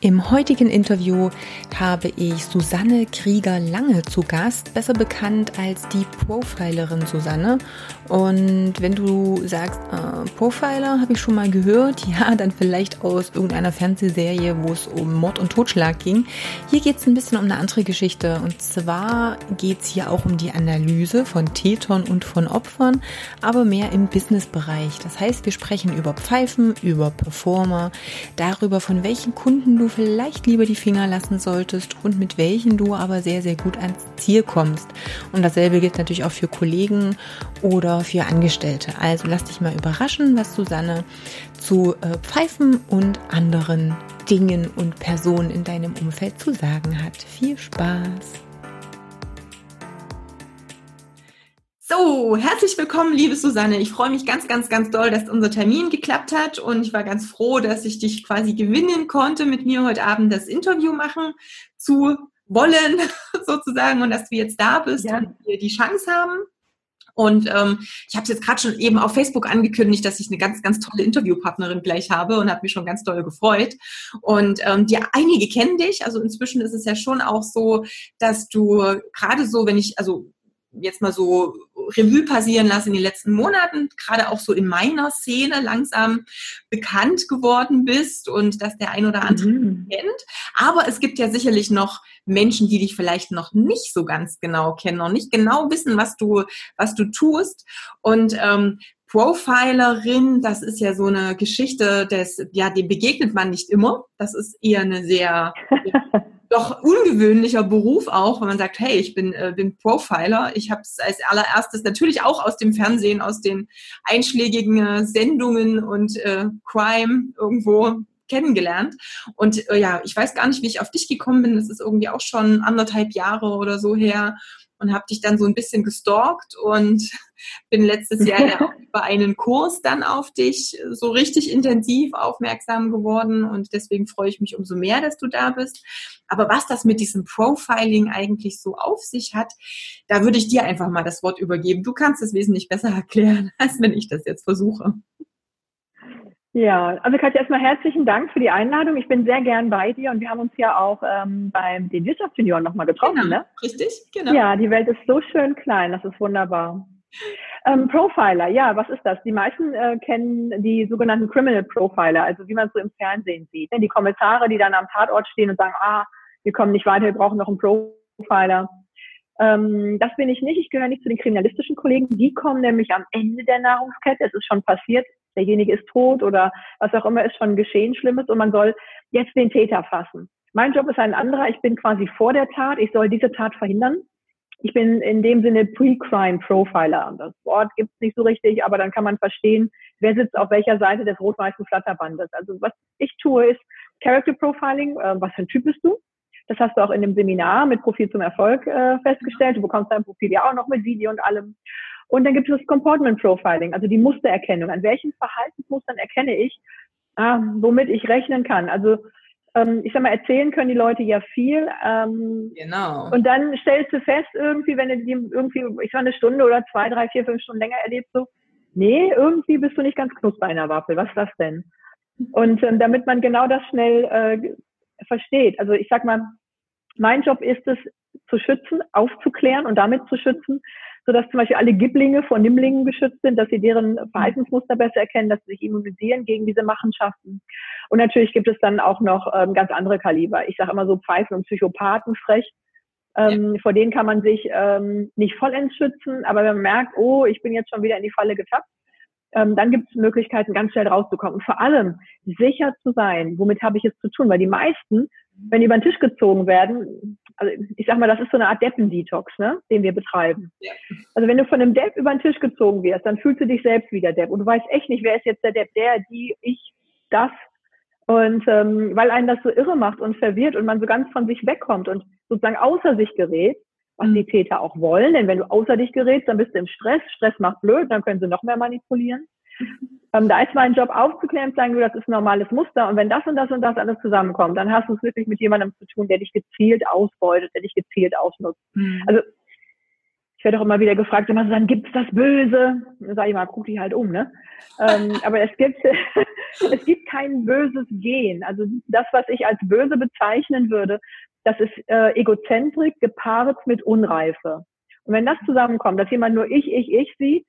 Im heutigen Interview habe ich Susanne Krieger-Lange zu Gast, besser bekannt als die Profilerin Susanne. Und wenn du sagst, äh, Profiler habe ich schon mal gehört, ja, dann vielleicht aus irgendeiner Fernsehserie, wo es um Mord und Totschlag ging. Hier geht es ein bisschen um eine andere Geschichte. Und zwar geht es hier auch um die Analyse von Tätern und von Opfern, aber mehr im Businessbereich. Das heißt, wir sprechen über Pfeifen, über Performer, darüber, von welchen Kunden du vielleicht lieber die Finger lassen solltest und mit welchen du aber sehr, sehr gut ans Ziel kommst. Und dasselbe gilt natürlich auch für Kollegen oder für Angestellte. Also lass dich mal überraschen, was Susanne zu äh, Pfeifen und anderen Dingen und Personen in deinem Umfeld zu sagen hat. Viel Spaß! So, herzlich willkommen, liebe Susanne. Ich freue mich ganz, ganz, ganz doll, dass unser Termin geklappt hat und ich war ganz froh, dass ich dich quasi gewinnen konnte, mit mir heute Abend das Interview machen zu wollen, sozusagen, und dass du jetzt da bist ja. und wir die Chance haben. Und ähm, ich habe es jetzt gerade schon eben auf Facebook angekündigt, dass ich eine ganz, ganz tolle Interviewpartnerin gleich habe und habe mich schon ganz doll gefreut. Und ähm, die einige kennen dich. Also inzwischen ist es ja schon auch so, dass du gerade so, wenn ich, also jetzt mal so Revue passieren lassen in den letzten Monaten, gerade auch so in meiner Szene langsam bekannt geworden bist und dass der ein oder andere mhm. kennt. Aber es gibt ja sicherlich noch Menschen, die dich vielleicht noch nicht so ganz genau kennen, noch nicht genau wissen, was du, was du tust. Und ähm, Profilerin, das ist ja so eine Geschichte, des, ja, dem begegnet man nicht immer. Das ist eher eine sehr doch ungewöhnlicher Beruf auch, wenn man sagt, hey, ich bin, äh, bin Profiler. Ich habe es als allererstes natürlich auch aus dem Fernsehen, aus den einschlägigen äh, Sendungen und äh, Crime irgendwo kennengelernt. Und äh, ja, ich weiß gar nicht, wie ich auf dich gekommen bin. Das ist irgendwie auch schon anderthalb Jahre oder so her und habe dich dann so ein bisschen gestalkt und bin letztes Jahr ja auch über einen Kurs dann auf dich so richtig intensiv aufmerksam geworden und deswegen freue ich mich umso mehr, dass du da bist. Aber was das mit diesem Profiling eigentlich so auf sich hat, da würde ich dir einfach mal das Wort übergeben. Du kannst es wesentlich besser erklären, als wenn ich das jetzt versuche. Ja, also Katja, erstmal herzlichen Dank für die Einladung. Ich bin sehr gern bei dir und wir haben uns ja auch ähm, beim den Wirtschaftsjunioren nochmal getroffen, genau, ne? Richtig, genau. Ja, die Welt ist so schön klein, das ist wunderbar. Ähm, Profiler, ja, was ist das? Die meisten äh, kennen die sogenannten Criminal Profiler, also wie man es so im Fernsehen sieht. Ne? Die Kommissare, die dann am Tatort stehen und sagen, ah, wir kommen nicht weiter, wir brauchen noch einen Profiler. Ähm, das bin ich nicht. Ich gehöre nicht zu den kriminalistischen Kollegen. Die kommen nämlich am Ende der Nahrungskette. Es ist schon passiert derjenige ist tot oder was auch immer ist schon geschehen Schlimmes und man soll jetzt den Täter fassen. Mein Job ist ein anderer. Ich bin quasi vor der Tat. Ich soll diese Tat verhindern. Ich bin in dem Sinne Pre-Crime Profiler. Das Wort gibt es nicht so richtig, aber dann kann man verstehen, wer sitzt auf welcher Seite des rot-weißen Flatterbandes. Also was ich tue, ist Character Profiling. Äh, was für ein Typ bist du? Das hast du auch in dem Seminar mit Profil zum Erfolg äh, festgestellt. Du bekommst dein Profil ja auch noch mit Video und allem. Und dann gibt es das Comportment Profiling, also die Mustererkennung. An welchen Verhaltensmustern erkenne ich, ah, womit ich rechnen kann? Also ähm, ich sag mal, erzählen können die Leute ja viel. Ähm, genau. Und dann stellst du fest, irgendwie, wenn du die irgendwie, ich sag eine Stunde oder zwei, drei, vier, fünf Stunden länger erlebst, so, nee, irgendwie bist du nicht ganz knusper in der Waffel. Was ist das denn? Und ähm, damit man genau das schnell äh, versteht. Also ich sag mal, mein Job ist es, zu schützen, aufzuklären und damit zu schützen, sodass zum Beispiel alle Giblinge vor Nimmlingen geschützt sind, dass sie deren Verhaltensmuster besser erkennen, dass sie sich immunisieren gegen diese Machenschaften. Und natürlich gibt es dann auch noch ähm, ganz andere Kaliber. Ich sage immer so Pfeifen und Psychopathen frech. Ähm, ja. Vor denen kann man sich ähm, nicht vollends schützen, aber wenn man merkt, oh, ich bin jetzt schon wieder in die Falle getappt, ähm, dann gibt es Möglichkeiten, ganz schnell rauszukommen. Und vor allem sicher zu sein, womit habe ich es zu tun? Weil die meisten, wenn die über den Tisch gezogen werden, also ich sag mal, das ist so eine Art Deppendetox, ne, den wir betreiben. Ja. Also wenn du von einem Depp über den Tisch gezogen wirst, dann fühlst du dich selbst wie der Depp und du weißt echt nicht, wer ist jetzt der Depp, der, die, ich, das. Und ähm, weil einen das so irre macht und verwirrt und man so ganz von sich wegkommt und sozusagen außer sich gerät, was die Täter auch wollen, denn wenn du außer dich gerätst, dann bist du im Stress. Stress macht blöd, dann können sie noch mehr manipulieren. Ähm, da ist mein Job aufzuklären, sagen du, das ist ein normales Muster. Und wenn das und das und das alles zusammenkommt, dann hast du es wirklich mit jemandem zu tun, der dich gezielt ausbeutet, der dich gezielt ausnutzt. Mhm. Also ich werde auch immer wieder gefragt, immer so, dann gibt's das Böse. Dann sage ich mal, guck dich halt um, ne? ähm, aber es gibt, es gibt kein böses Gehen. Also das, was ich als böse bezeichnen würde, das ist äh, Egozentrik gepaart mit Unreife. Und wenn das zusammenkommt, dass jemand nur ich, ich, ich sieht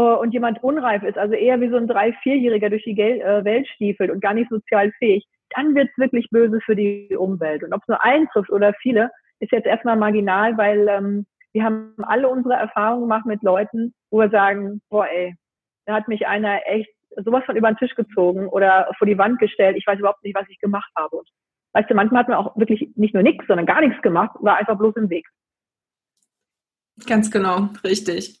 und jemand unreif ist, also eher wie so ein drei-, vierjähriger durch die äh, Welt stiefelt und gar nicht sozial fähig, dann wird's wirklich böse für die Umwelt. Und ob es nur einen trifft oder viele, ist jetzt erstmal marginal, weil ähm, wir haben alle unsere Erfahrungen gemacht mit Leuten, wo wir sagen, boah ey, da hat mich einer echt sowas von über den Tisch gezogen oder vor die Wand gestellt. Ich weiß überhaupt nicht, was ich gemacht habe. Und weißt du, manchmal hat man auch wirklich nicht nur nichts, sondern gar nichts gemacht, war einfach bloß im Weg. Ganz genau, richtig.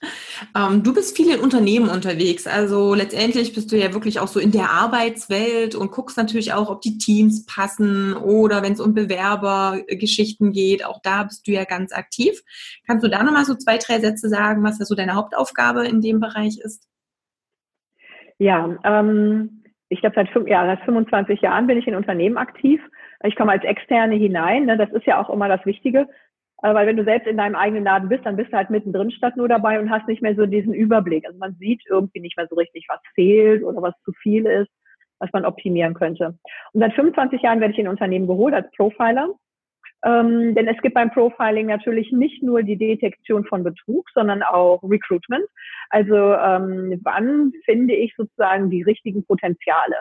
Ähm, du bist viel in Unternehmen unterwegs. Also letztendlich bist du ja wirklich auch so in der Arbeitswelt und guckst natürlich auch, ob die Teams passen oder wenn es um Bewerbergeschichten geht, auch da bist du ja ganz aktiv. Kannst du da nochmal so zwei, drei Sätze sagen, was da so deine Hauptaufgabe in dem Bereich ist? Ja, ähm, ich glaube, seit, ja, seit 25 Jahren bin ich in Unternehmen aktiv. Ich komme als Externe hinein. Ne? Das ist ja auch immer das Wichtige. Äh, weil wenn du selbst in deinem eigenen Laden bist, dann bist du halt mittendrin statt nur dabei und hast nicht mehr so diesen Überblick. Also man sieht irgendwie nicht mehr so richtig, was fehlt oder was zu viel ist, was man optimieren könnte. Und seit 25 Jahren werde ich in Unternehmen geholt als Profiler. Ähm, denn es gibt beim Profiling natürlich nicht nur die Detektion von Betrug, sondern auch Recruitment. Also ähm, wann finde ich sozusagen die richtigen Potenziale?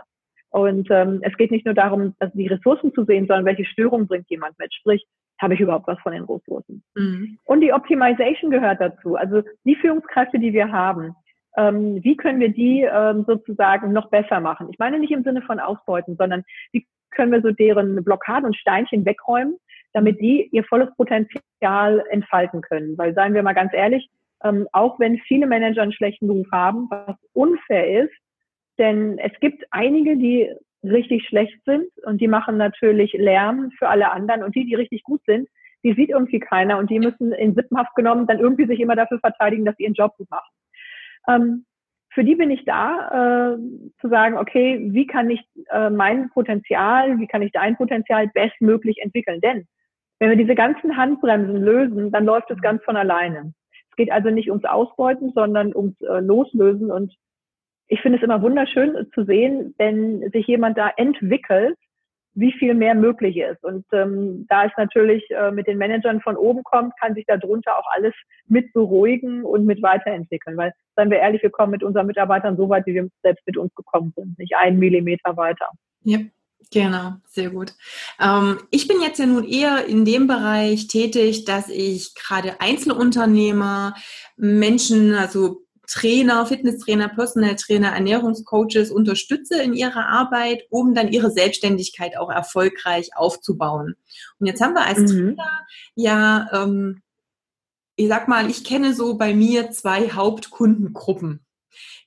Und ähm, es geht nicht nur darum, also die Ressourcen zu sehen, sondern welche Störungen bringt jemand mit. Sprich, habe ich überhaupt was von den Ressourcen? Mhm. Und die Optimization gehört dazu. Also die Führungskräfte, die wir haben, ähm, wie können wir die ähm, sozusagen noch besser machen? Ich meine nicht im Sinne von ausbeuten, sondern wie können wir so deren Blockaden und Steinchen wegräumen, damit die ihr volles Potenzial entfalten können. Weil seien wir mal ganz ehrlich, ähm, auch wenn viele Manager einen schlechten Beruf haben, was unfair ist, denn es gibt einige, die richtig schlecht sind und die machen natürlich Lärm für alle anderen und die, die richtig gut sind, die sieht irgendwie keiner und die müssen in Sippenhaft genommen dann irgendwie sich immer dafür verteidigen, dass sie ihren Job gut machen. Ähm, für die bin ich da, äh, zu sagen, okay, wie kann ich äh, mein Potenzial, wie kann ich dein Potenzial bestmöglich entwickeln? Denn wenn wir diese ganzen Handbremsen lösen, dann läuft es ganz von alleine. Es geht also nicht ums Ausbeuten, sondern ums äh, Loslösen und ich finde es immer wunderschön zu sehen, wenn sich jemand da entwickelt, wie viel mehr möglich ist. Und ähm, da es natürlich äh, mit den Managern von oben kommt, kann sich darunter auch alles mit beruhigen und mit weiterentwickeln. Weil, seien wir ehrlich, wir kommen mit unseren Mitarbeitern so weit, wie wir selbst mit uns gekommen sind, nicht einen Millimeter weiter. Ja. Genau, sehr gut. Ähm, ich bin jetzt ja nun eher in dem Bereich tätig, dass ich gerade Einzelunternehmer, Menschen, also Trainer, Fitnesstrainer, Personal Trainer, Ernährungscoaches unterstütze in ihrer Arbeit, um dann ihre Selbstständigkeit auch erfolgreich aufzubauen. Und jetzt haben wir als mhm. Trainer ja, ähm, ich sag mal, ich kenne so bei mir zwei Hauptkundengruppen.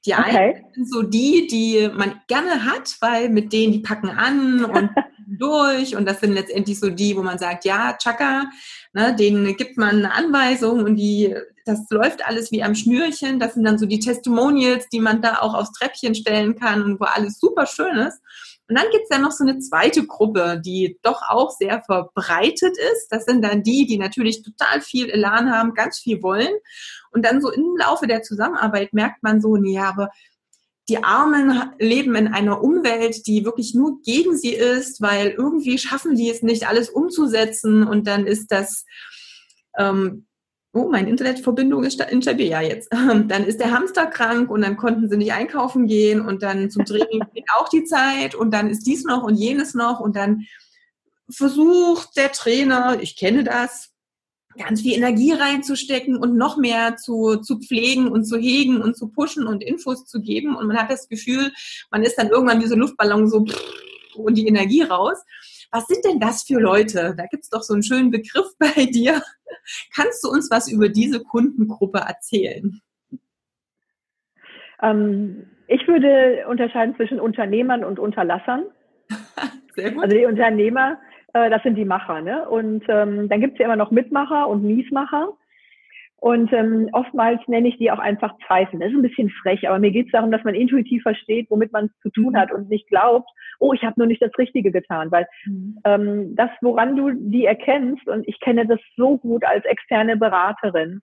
Die okay. einen sind so die, die man gerne hat, weil mit denen die packen an und durch und das sind letztendlich so die, wo man sagt, ja, Chaka, ne, denen gibt man eine Anweisung und die das läuft alles wie am Schnürchen. Das sind dann so die Testimonials, die man da auch aufs Treppchen stellen kann und wo alles super schön ist. Und dann gibt's dann noch so eine zweite Gruppe, die doch auch sehr verbreitet ist. Das sind dann die, die natürlich total viel Elan haben, ganz viel wollen. Und dann so im Laufe der Zusammenarbeit merkt man so, nee, aber die Armen leben in einer Umwelt, die wirklich nur gegen sie ist, weil irgendwie schaffen die es nicht, alles umzusetzen. Und dann ist das ähm, oh, meine Internetverbindung ist instabil, ja jetzt. Dann ist der Hamster krank und dann konnten sie nicht einkaufen gehen und dann zum Training geht auch die Zeit und dann ist dies noch und jenes noch und dann versucht der Trainer, ich kenne das, ganz viel Energie reinzustecken und noch mehr zu, zu pflegen und zu hegen und zu pushen und Infos zu geben und man hat das Gefühl, man ist dann irgendwann wie so Luftballon so und die Energie raus. Was sind denn das für Leute? Da gibt es doch so einen schönen Begriff bei dir. Kannst du uns was über diese Kundengruppe erzählen? Ähm, ich würde unterscheiden zwischen Unternehmern und Unterlassern. Sehr gut. Also die Unternehmer, äh, das sind die Macher. Ne? Und ähm, dann gibt es ja immer noch Mitmacher und Miesmacher. Und ähm, oftmals nenne ich die auch einfach Zweifel. Das ist ein bisschen frech, aber mir geht es darum, dass man intuitiv versteht, womit man es zu tun mhm. hat und nicht glaubt, oh, ich habe nur nicht das Richtige getan. Weil mhm. ähm, das, woran du die erkennst, und ich kenne das so gut als externe Beraterin,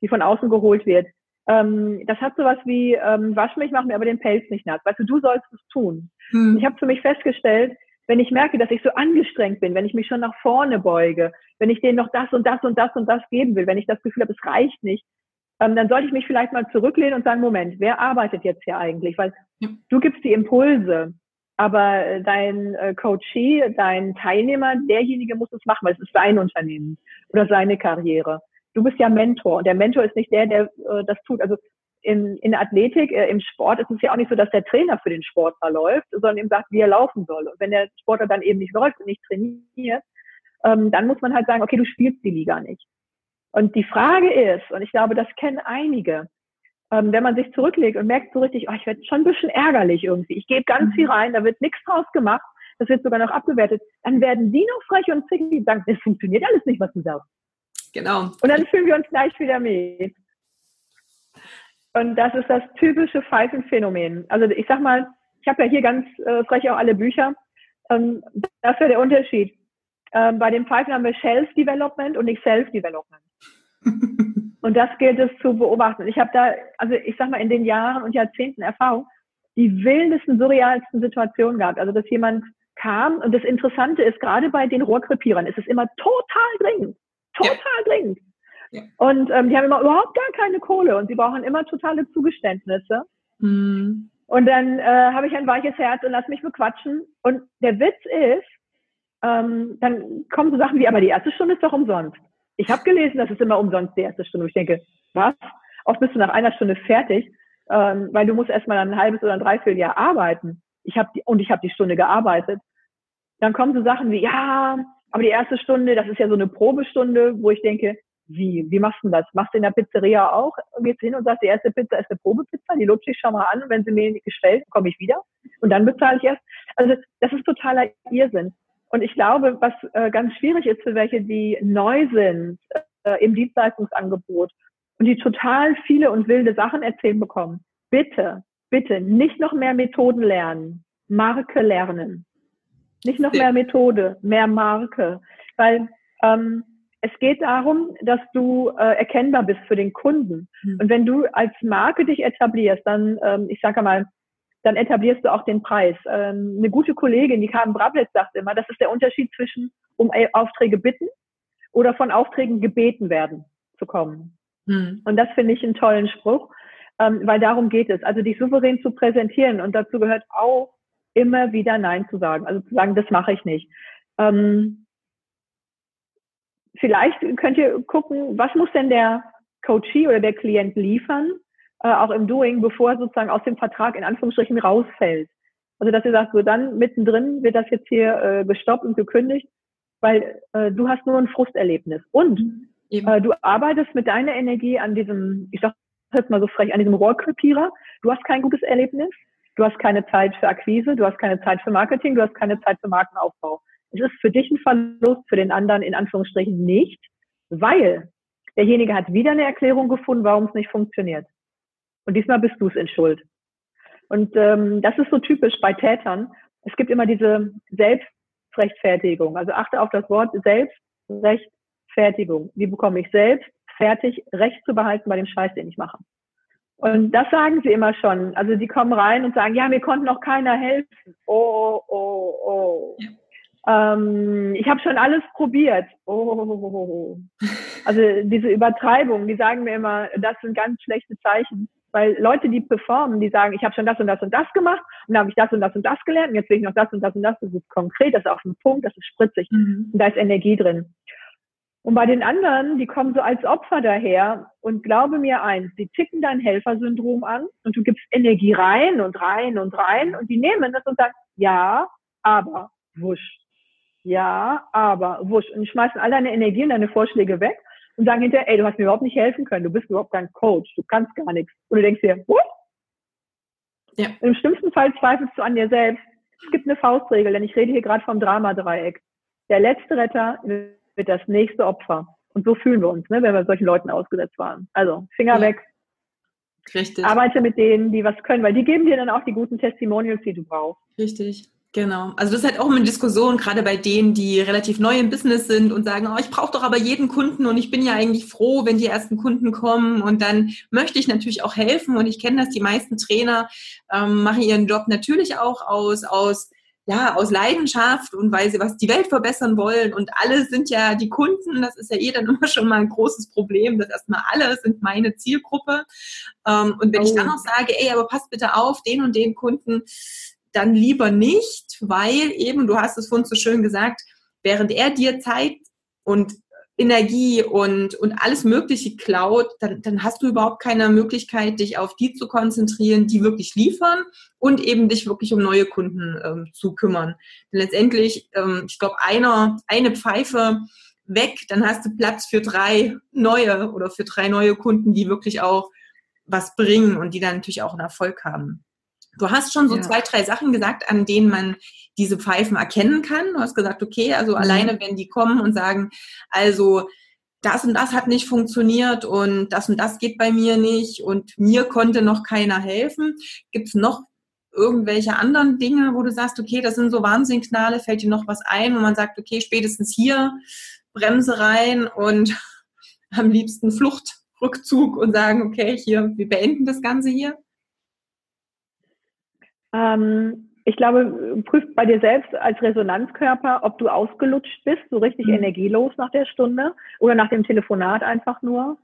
die von außen geholt wird, ähm, das hat sowas wie, ähm, wasch mich, mach mir aber den Pelz nicht nass. Weißt du, du sollst es tun. Mhm. Ich habe für mich festgestellt, wenn ich merke, dass ich so angestrengt bin, wenn ich mich schon nach vorne beuge, wenn ich denen noch das und das und das und das geben will, wenn ich das Gefühl habe, es reicht nicht, ähm, dann sollte ich mich vielleicht mal zurücklehnen und sagen, Moment, wer arbeitet jetzt hier eigentlich? Weil ja. du gibst die Impulse, aber dein äh, Coachee, dein Teilnehmer, derjenige muss es machen, weil es ist sein Unternehmen oder seine Karriere. Du bist ja Mentor und der Mentor ist nicht der, der äh, das tut. Also in, in Athletik, äh, im Sport ist es ja auch nicht so, dass der Trainer für den Sportler läuft, sondern ihm sagt, wie er laufen soll. Und wenn der Sportler dann eben nicht läuft und nicht trainiert, ähm, dann muss man halt sagen, okay, du spielst die Liga nicht. Und die Frage ist, und ich glaube, das kennen einige, ähm, wenn man sich zurücklegt und merkt so richtig, oh, ich werde schon ein bisschen ärgerlich irgendwie. Ich gebe ganz mhm. viel rein, da wird nichts draus gemacht, das wird sogar noch abgewertet. Dann werden die noch frech und zickig und sagen, das funktioniert alles nicht, was du sagst. Genau. Und dann fühlen wir uns gleich wieder mit. Und das ist das typische Pfeifenphänomen. Also ich sag mal, ich habe ja hier ganz äh, frech auch alle Bücher. Ähm, das wäre der Unterschied. Ähm, bei den Pfeifen haben wir Shelf Development und nicht Self Development. und das gilt es zu beobachten. Ich habe da, also ich sag mal, in den Jahren und Jahrzehnten Erfahrung, die wildesten, surrealsten Situationen gehabt. Also dass jemand kam und das Interessante ist, gerade bei den Rohrkrepierern ist es immer total dringend. Total ja. dringend. Und ähm, die haben immer überhaupt gar keine Kohle und sie brauchen immer totale Zugeständnisse. Mhm. Und dann äh, habe ich ein weiches Herz und lass mich bequatschen. Und der Witz ist, ähm, dann kommen so Sachen wie, aber die erste Stunde ist doch umsonst. Ich habe gelesen, das ist immer umsonst die erste Stunde. Und ich denke, was? Oft bist du nach einer Stunde fertig, ähm, weil du musst erstmal ein halbes oder ein Dreivierteljahr arbeiten. Ich habe und ich habe die Stunde gearbeitet. Dann kommen so Sachen wie, ja, aber die erste Stunde, das ist ja so eine Probestunde, wo ich denke, wie, wie machst du das? Machst du in der Pizzeria auch? Gehst hin und sagst, die erste Pizza ist eine Probepizza, die lutsche ich schon mal an und wenn sie mir nicht gefällt, komme ich wieder und dann bezahle ich erst. Also das ist totaler Irrsinn. Und ich glaube, was äh, ganz schwierig ist für welche, die neu sind äh, im Dienstleistungsangebot und die total viele und wilde Sachen erzählen bekommen, bitte, bitte nicht noch mehr Methoden lernen, Marke lernen. Nicht noch mehr Methode, mehr Marke. Weil ähm, es geht darum, dass du äh, erkennbar bist für den Kunden. Mhm. Und wenn du als Marke dich etablierst, dann, ähm, ich sage mal, dann etablierst du auch den Preis. Ähm, eine gute Kollegin, die Carmen Brablitz, sagt immer, das ist der Unterschied zwischen um Aufträge bitten oder von Aufträgen gebeten werden zu kommen. Mhm. Und das finde ich einen tollen Spruch, ähm, weil darum geht es. Also dich souverän zu präsentieren und dazu gehört auch immer wieder Nein zu sagen. Also zu sagen, das mache ich nicht. Ähm, vielleicht könnt ihr gucken, was muss denn der Coachee oder der Klient liefern, äh, auch im Doing, bevor er sozusagen aus dem Vertrag in Anführungsstrichen rausfällt. Also dass ihr sagt, so dann mittendrin wird das jetzt hier äh, gestoppt und gekündigt, weil äh, du hast nur ein Frusterlebnis. Und äh, du arbeitest mit deiner Energie an diesem, ich sag jetzt mal so frech, an diesem Rohrkrepierer. Du hast kein gutes Erlebnis, du hast keine Zeit für Akquise, du hast keine Zeit für Marketing, du hast keine Zeit für Markenaufbau. Es ist für dich ein Verlust, für den anderen in Anführungsstrichen nicht, weil derjenige hat wieder eine Erklärung gefunden, warum es nicht funktioniert. Und diesmal bist du es in Schuld. Und ähm, das ist so typisch bei Tätern. Es gibt immer diese Selbstrechtfertigung. Also achte auf das Wort Selbstrechtfertigung. Wie bekomme ich selbst fertig, Recht zu behalten bei dem Scheiß, den ich mache? Und das sagen sie immer schon. Also die kommen rein und sagen, ja, mir konnte noch keiner helfen. Oh, oh, oh. Ähm, ich habe schon alles probiert. Oh. Also diese Übertreibung, die sagen mir immer, das sind ganz schlechte Zeichen. Weil Leute, die performen, die sagen, ich habe schon das und das und das gemacht und dann habe ich das und das und das gelernt und jetzt will ich noch das und das und das. Das ist konkret, das ist auf dem Punkt, das ist spritzig mhm. und da ist Energie drin. Und bei den anderen, die kommen so als Opfer daher und glaube mir eins, die ticken dein Helfersyndrom an und du gibst Energie rein und rein und rein und die nehmen das und sagen, ja, aber, wusch ja, aber wurscht. Und die schmeißen all deine Energie und deine Vorschläge weg und sagen hinterher, ey, du hast mir überhaupt nicht helfen können, du bist überhaupt kein Coach, du kannst gar nichts. Und du denkst dir, what? Ja. Im schlimmsten Fall zweifelst du an dir selbst. Es gibt eine Faustregel, denn ich rede hier gerade vom Dramadreieck. Der letzte Retter wird das nächste Opfer. Und so fühlen wir uns, ne, wenn wir solchen Leuten ausgesetzt waren. Also Finger ja. weg. Richtig. Arbeite mit denen, die was können, weil die geben dir dann auch die guten Testimonials, die du brauchst. Richtig. Genau. Also das ist halt auch eine Diskussion, gerade bei denen, die relativ neu im Business sind und sagen, oh, ich brauche doch aber jeden Kunden und ich bin ja eigentlich froh, wenn die ersten Kunden kommen und dann möchte ich natürlich auch helfen und ich kenne das, die meisten Trainer ähm, machen ihren Job natürlich auch aus, aus ja, aus Leidenschaft und weil sie was die Welt verbessern wollen und alle sind ja die Kunden, das ist ja eh dann immer schon mal ein großes Problem, dass erstmal alle sind meine Zielgruppe. Ähm, und wenn oh. ich dann noch sage, ey, aber passt bitte auf, den und den Kunden, dann lieber nicht, weil eben, du hast es vorhin so schön gesagt, während er dir Zeit und Energie und, und alles Mögliche klaut, dann, dann hast du überhaupt keine Möglichkeit, dich auf die zu konzentrieren, die wirklich liefern und eben dich wirklich um neue Kunden ähm, zu kümmern. Denn letztendlich, ähm, ich glaube, einer, eine Pfeife weg, dann hast du Platz für drei neue oder für drei neue Kunden, die wirklich auch was bringen und die dann natürlich auch einen Erfolg haben. Du hast schon so ja. zwei, drei Sachen gesagt, an denen man diese Pfeifen erkennen kann. Du hast gesagt, okay, also mhm. alleine, wenn die kommen und sagen, also das und das hat nicht funktioniert und das und das geht bei mir nicht und mir konnte noch keiner helfen. Gibt es noch irgendwelche anderen Dinge, wo du sagst, okay, das sind so Warnsignale, fällt dir noch was ein, wo man sagt, okay, spätestens hier Bremse rein und am liebsten Fluchtrückzug und sagen, okay, hier, wir beenden das Ganze hier? Ähm, ich glaube, prüf bei dir selbst als Resonanzkörper, ob du ausgelutscht bist, so richtig mhm. energielos nach der Stunde oder nach dem Telefonat einfach nur.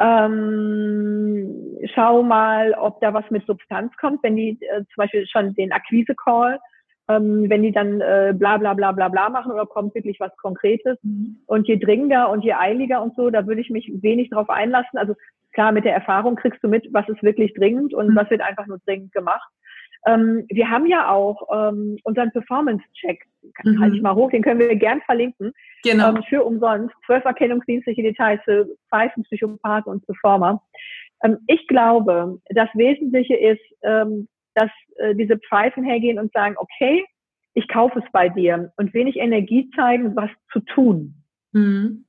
Ähm, schau mal, ob da was mit Substanz kommt, wenn die äh, zum Beispiel schon den Akquise-Call, ähm, wenn die dann äh, bla bla bla bla bla machen oder kommt wirklich was Konkretes. Mhm. Und je dringender und je eiliger und so, da würde ich mich wenig drauf einlassen. Also klar, mit der Erfahrung kriegst du mit, was ist wirklich dringend und mhm. was wird einfach nur dringend gemacht. Ähm, wir haben ja auch ähm, unseren Performance-Check, mhm. halte ich mal hoch, den können wir gern verlinken, genau. ähm, für umsonst. Zwölf erkennungsdienstliche Details für Pfeifen, Psychopathen und Performer. Ähm, ich glaube, das Wesentliche ist, ähm, dass äh, diese Pfeifen hergehen und sagen, okay, ich kaufe es bei dir und wenig Energie zeigen, was zu tun. Mhm.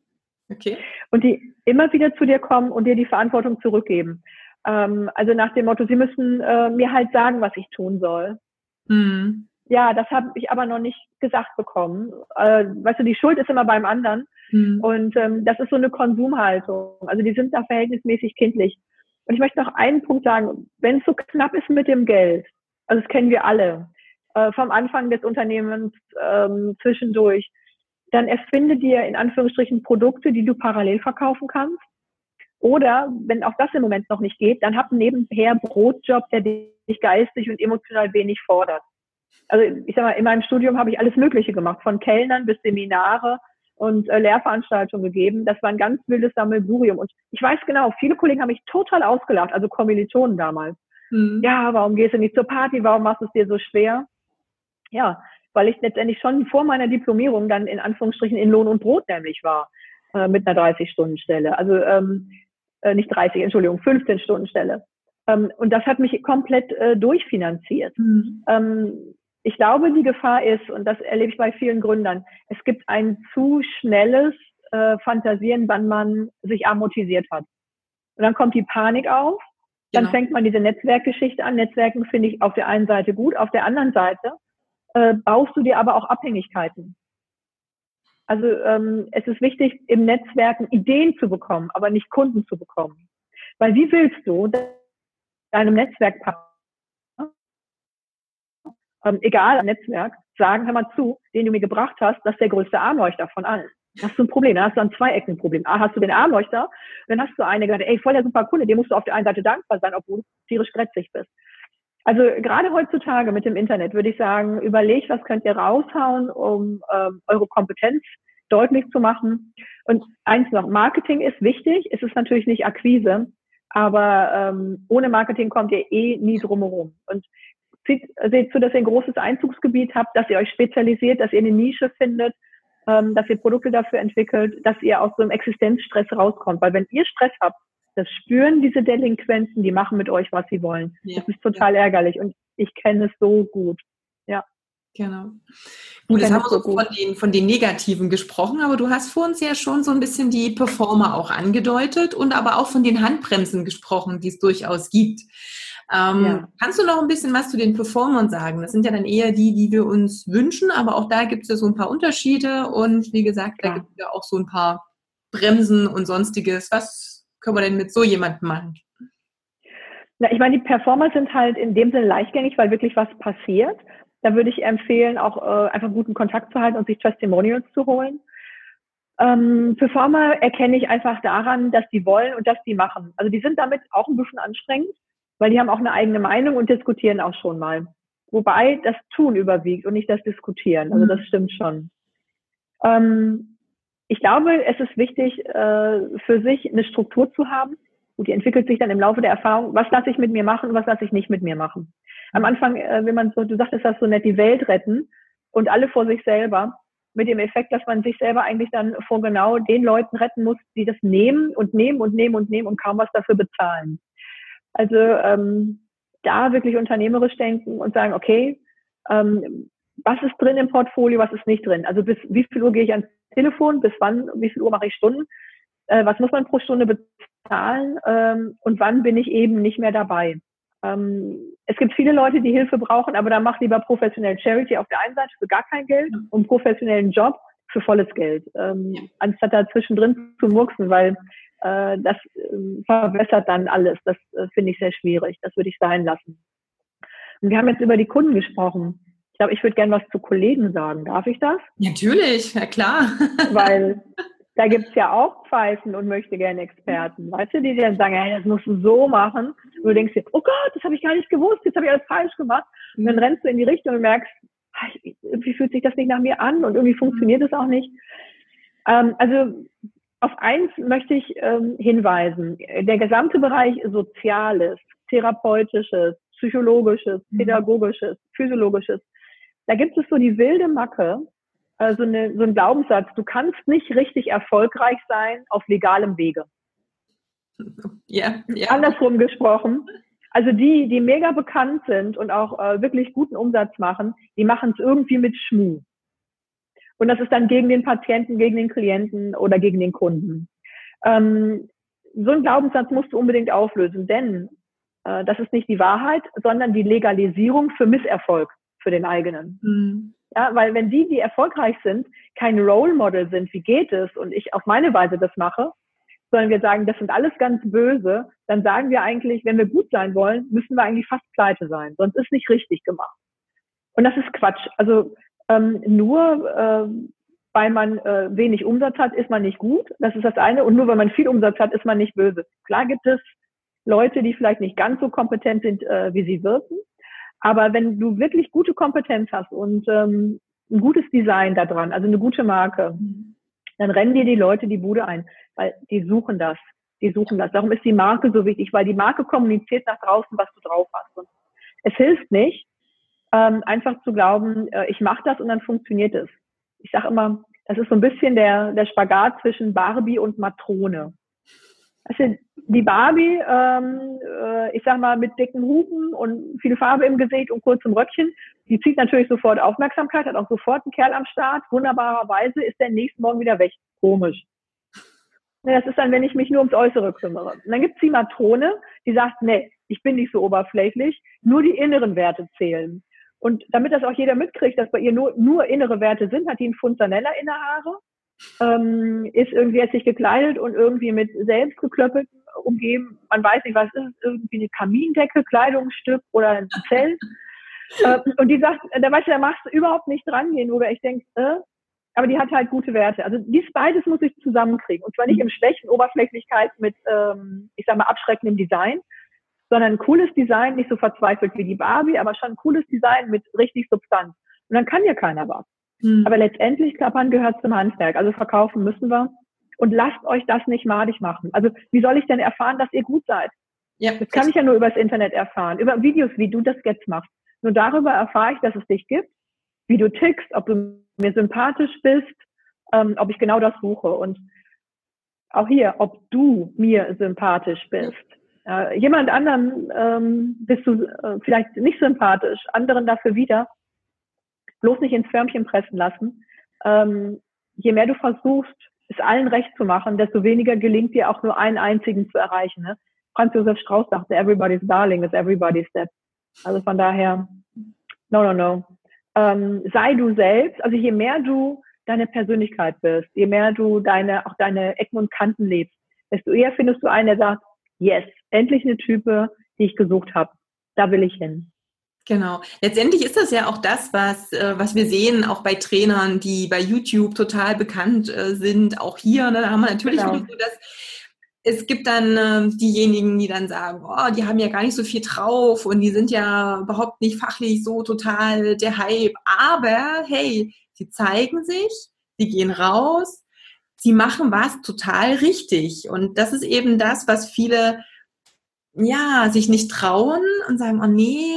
Okay. Und die immer wieder zu dir kommen und dir die Verantwortung zurückgeben. Ähm, also nach dem Motto, sie müssen äh, mir halt sagen, was ich tun soll. Mhm. Ja, das habe ich aber noch nicht gesagt bekommen. Äh, weißt du, die Schuld ist immer beim anderen. Mhm. Und ähm, das ist so eine Konsumhaltung. Also die sind da verhältnismäßig kindlich. Und ich möchte noch einen Punkt sagen, wenn es so knapp ist mit dem Geld, also das kennen wir alle, äh, vom Anfang des Unternehmens ähm, zwischendurch, dann erfinde dir in Anführungsstrichen Produkte, die du parallel verkaufen kannst. Oder wenn auch das im Moment noch nicht geht, dann hab nebenher Brotjob, der dich geistig und emotional wenig fordert. Also ich sag mal, in meinem Studium habe ich alles Mögliche gemacht, von Kellnern bis Seminare und äh, Lehrveranstaltungen gegeben. Das war ein ganz wildes Sammelsurium. Und ich weiß genau, viele Kollegen haben mich total ausgelacht, also Kommilitonen damals. Mhm. Ja, warum gehst du nicht zur Party? Warum machst du es dir so schwer? Ja, weil ich letztendlich schon vor meiner Diplomierung dann in Anführungsstrichen in Lohn und Brot nämlich war äh, mit einer 30-Stunden-Stelle. Also ähm, äh, nicht 30, Entschuldigung, 15 Stunden Stelle. Ähm, und das hat mich komplett äh, durchfinanziert. Mhm. Ähm, ich glaube, die Gefahr ist, und das erlebe ich bei vielen Gründern, es gibt ein zu schnelles äh, Fantasieren, wann man sich amortisiert hat. Und dann kommt die Panik auf, dann genau. fängt man diese Netzwerkgeschichte an. Netzwerken finde ich auf der einen Seite gut, auf der anderen Seite äh, baust du dir aber auch Abhängigkeiten. Also ähm, es ist wichtig, im Netzwerken Ideen zu bekommen, aber nicht Kunden zu bekommen. Weil wie willst du deinem Netzwerkpartner, ähm, egal Netzwerk, sagen, hör mal zu, den du mir gebracht hast, das ist der größte Armleuchter von allen. Hast du ein Problem, dann hast du an zwei Ecken ein Problem. A, hast du den Armleuchter, dann hast du eine gesagt, ey, voll der super Kunde, dem musst du auf der einen Seite dankbar sein, obwohl du tierisch grätzig bist. Also gerade heutzutage mit dem Internet würde ich sagen, überlegt, was könnt ihr raushauen, um ähm, eure Kompetenz deutlich zu machen. Und eins noch, Marketing ist wichtig. Es ist natürlich nicht Akquise, aber ähm, ohne Marketing kommt ihr eh nie drumherum. Und seht, seht zu, dass ihr ein großes Einzugsgebiet habt, dass ihr euch spezialisiert, dass ihr eine Nische findet, ähm, dass ihr Produkte dafür entwickelt, dass ihr aus so einem Existenzstress rauskommt. Weil wenn ihr Stress habt, das spüren diese Delinquenten, die machen mit euch, was sie wollen. Ja, das ist total ja. ärgerlich und ich kenne es so gut. Ja. Genau. Gut, jetzt haben wir so von den, von den Negativen gesprochen, aber du hast vor uns ja schon so ein bisschen die Performer auch angedeutet und aber auch von den Handbremsen gesprochen, die es durchaus gibt. Ähm, ja. Kannst du noch ein bisschen was zu den Performern sagen? Das sind ja dann eher die, die wir uns wünschen, aber auch da gibt es ja so ein paar Unterschiede und wie gesagt, da gibt es ja auch so ein paar Bremsen und sonstiges. Was können wir denn mit so jemandem machen? Na, ich meine, die Performer sind halt in dem Sinne leichtgängig, weil wirklich was passiert. Da würde ich empfehlen, auch äh, einfach guten Kontakt zu halten und sich Testimonials zu holen. Ähm, Performer erkenne ich einfach daran, dass die wollen und dass die machen. Also die sind damit auch ein bisschen anstrengend, weil die haben auch eine eigene Meinung und diskutieren auch schon mal. Wobei das Tun überwiegt und nicht das Diskutieren. Also das mhm. stimmt schon. Ähm, ich glaube, es ist wichtig, äh, für sich eine Struktur zu haben. Und die entwickelt sich dann im Laufe der Erfahrung, was lasse ich mit mir machen und was lasse ich nicht mit mir machen. Am Anfang, äh, wenn man so, du sagtest das so nett, die Welt retten und alle vor sich selber, mit dem Effekt, dass man sich selber eigentlich dann vor genau den Leuten retten muss, die das nehmen und nehmen und nehmen und nehmen und kaum was dafür bezahlen. Also ähm, da wirklich unternehmerisch denken und sagen, okay, ähm, was ist drin im Portfolio, was ist nicht drin? Also bis wie viel Uhr gehe ich ans Telefon, bis wann, wie viel Uhr mache ich Stunden? Äh, was muss man pro Stunde bezahlen ähm, und wann bin ich eben nicht mehr dabei? Ähm, es gibt viele Leute, die Hilfe brauchen, aber dann mach lieber professionell Charity auf der einen Seite für gar kein Geld und professionellen Job für volles Geld, ähm, anstatt da zwischendrin zu murksen, weil äh, das äh, verbessert dann alles. Das äh, finde ich sehr schwierig. Das würde ich sein lassen. Und wir haben jetzt über die Kunden gesprochen. Ich glaube, ich würde gerne was zu Kollegen sagen. Darf ich das? Natürlich, ja klar. Weil da gibt's ja auch Pfeifen und möchte gerne Experten, weißt du, die dann sagen, hey, das musst du so machen. Und du denkst dir, oh Gott, das habe ich gar nicht gewusst, jetzt habe ich alles falsch gemacht. Und dann rennst du in die Richtung und merkst, irgendwie fühlt sich das nicht nach mir an und irgendwie funktioniert es auch nicht. Ähm, also auf eins möchte ich ähm, hinweisen. Der gesamte Bereich Soziales, Therapeutisches, Psychologisches, mhm. Pädagogisches, Physiologisches, da gibt es so die wilde Macke, also eine, so ein Glaubenssatz, du kannst nicht richtig erfolgreich sein auf legalem Wege. Ja, ja. Andersrum gesprochen. Also die, die mega bekannt sind und auch äh, wirklich guten Umsatz machen, die machen es irgendwie mit Schmu. Und das ist dann gegen den Patienten, gegen den Klienten oder gegen den Kunden. Ähm, so ein Glaubenssatz musst du unbedingt auflösen, denn äh, das ist nicht die Wahrheit, sondern die Legalisierung für Misserfolg für den eigenen. Mhm. Ja, weil wenn die, die erfolgreich sind, kein Role Model sind, wie geht es, und ich auf meine Weise das mache, sondern wir sagen, das sind alles ganz böse, dann sagen wir eigentlich, wenn wir gut sein wollen, müssen wir eigentlich fast pleite sein, sonst ist nicht richtig gemacht. Und das ist Quatsch. Also ähm, nur äh, weil man äh, wenig Umsatz hat, ist man nicht gut. Das ist das eine. Und nur weil man viel Umsatz hat, ist man nicht böse. Klar gibt es Leute, die vielleicht nicht ganz so kompetent sind, äh, wie sie wirken. Aber wenn du wirklich gute Kompetenz hast und ähm, ein gutes Design da dran, also eine gute Marke, dann rennen dir die Leute die Bude ein, weil die suchen das. Die suchen das. Darum ist die Marke so wichtig, weil die Marke kommuniziert nach draußen, was du drauf hast. Und es hilft nicht, ähm, einfach zu glauben, äh, ich mache das und dann funktioniert es. Ich sage immer, das ist so ein bisschen der, der Spagat zwischen Barbie und Matrone. Also die Barbie, ähm, äh, ich sag mal, mit dicken Hupen und viel Farbe im Gesicht und kurzem Röckchen, die zieht natürlich sofort Aufmerksamkeit, hat auch sofort einen Kerl am Start. Wunderbarerweise ist der nächsten Morgen wieder weg. Komisch. Das ist dann, wenn ich mich nur ums Äußere kümmere. Und dann gibt's die Matrone, die sagt, nee, ich bin nicht so oberflächlich, nur die inneren Werte zählen. Und damit das auch jeder mitkriegt, dass bei ihr nur, nur innere Werte sind, hat die einen Funzanella in der Haare ähm, ist irgendwie hat sich gekleidet und irgendwie mit selbstgeklöppelten umgeben. Man weiß nicht, was ist es, irgendwie eine Kamindecke, Kleidungsstück oder ein Zelt. äh, und die sagt, da weißt du, da machst du überhaupt nicht dran gehen, oder ich denke, äh, aber die hat halt gute Werte. Also dies beides muss ich zusammenkriegen. Und zwar nicht im schlechten Oberflächlichkeit mit, ähm, ich sag mal, abschreckendem Design, sondern ein cooles Design, nicht so verzweifelt wie die Barbie, aber schon ein cooles Design mit richtig Substanz. Und dann kann ja keiner was. Mhm. Aber letztendlich, Klappern gehört zum Handwerk. Also verkaufen müssen wir. Und lasst euch das nicht madig machen. Also wie soll ich denn erfahren, dass ihr gut seid? Ja, das kann ich ja nur übers Internet erfahren. Über Videos, wie du das jetzt machst. Nur darüber erfahre ich, dass es dich gibt, wie du tickst, ob du mir sympathisch bist, ähm, ob ich genau das suche. Und auch hier, ob du mir sympathisch bist. Äh, jemand anderen ähm, bist du äh, vielleicht nicht sympathisch, anderen dafür wieder. Bloß nicht ins Förmchen pressen lassen. Ähm, je mehr du versuchst, es allen recht zu machen, desto weniger gelingt dir auch nur einen einzigen zu erreichen. Ne? Franz Josef Strauß sagte, everybody's darling is everybody's step. Also von daher, no, no, no. Ähm, sei du selbst. Also je mehr du deine Persönlichkeit bist, je mehr du deine, auch deine Ecken und Kanten lebst, desto eher findest du einen, der sagt, yes, endlich eine Type, die ich gesucht habe. Da will ich hin. Genau. Letztendlich ist das ja auch das, was, äh, was wir sehen, auch bei Trainern, die bei YouTube total bekannt äh, sind. Auch hier, ne, da haben wir natürlich genau. so das, es gibt dann äh, diejenigen, die dann sagen, oh, die haben ja gar nicht so viel drauf und die sind ja überhaupt nicht fachlich so total der Hype. Aber hey, sie zeigen sich, sie gehen raus, sie machen was total richtig. Und das ist eben das, was viele ja, sich nicht trauen und sagen, oh nee,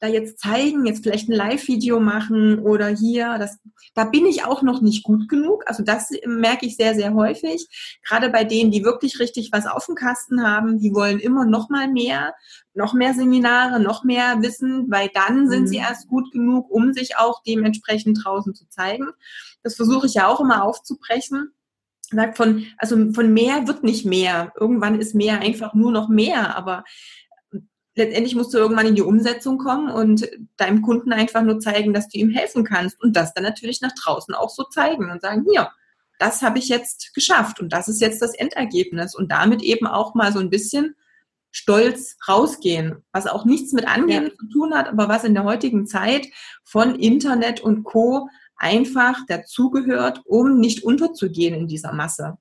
da jetzt zeigen, jetzt vielleicht ein Live-Video machen oder hier, das, da bin ich auch noch nicht gut genug. Also das merke ich sehr, sehr häufig. Gerade bei denen, die wirklich richtig was auf dem Kasten haben, die wollen immer noch mal mehr, noch mehr Seminare, noch mehr Wissen, weil dann sind mhm. sie erst gut genug, um sich auch dementsprechend draußen zu zeigen. Das versuche ich ja auch immer aufzubrechen sagt von, also von mehr wird nicht mehr. Irgendwann ist mehr einfach nur noch mehr, aber letztendlich musst du irgendwann in die Umsetzung kommen und deinem Kunden einfach nur zeigen, dass du ihm helfen kannst und das dann natürlich nach draußen auch so zeigen und sagen, hier, das habe ich jetzt geschafft und das ist jetzt das Endergebnis und damit eben auch mal so ein bisschen stolz rausgehen, was auch nichts mit Angeben ja. zu tun hat, aber was in der heutigen Zeit von Internet und Co einfach dazugehört, um nicht unterzugehen in dieser Masse.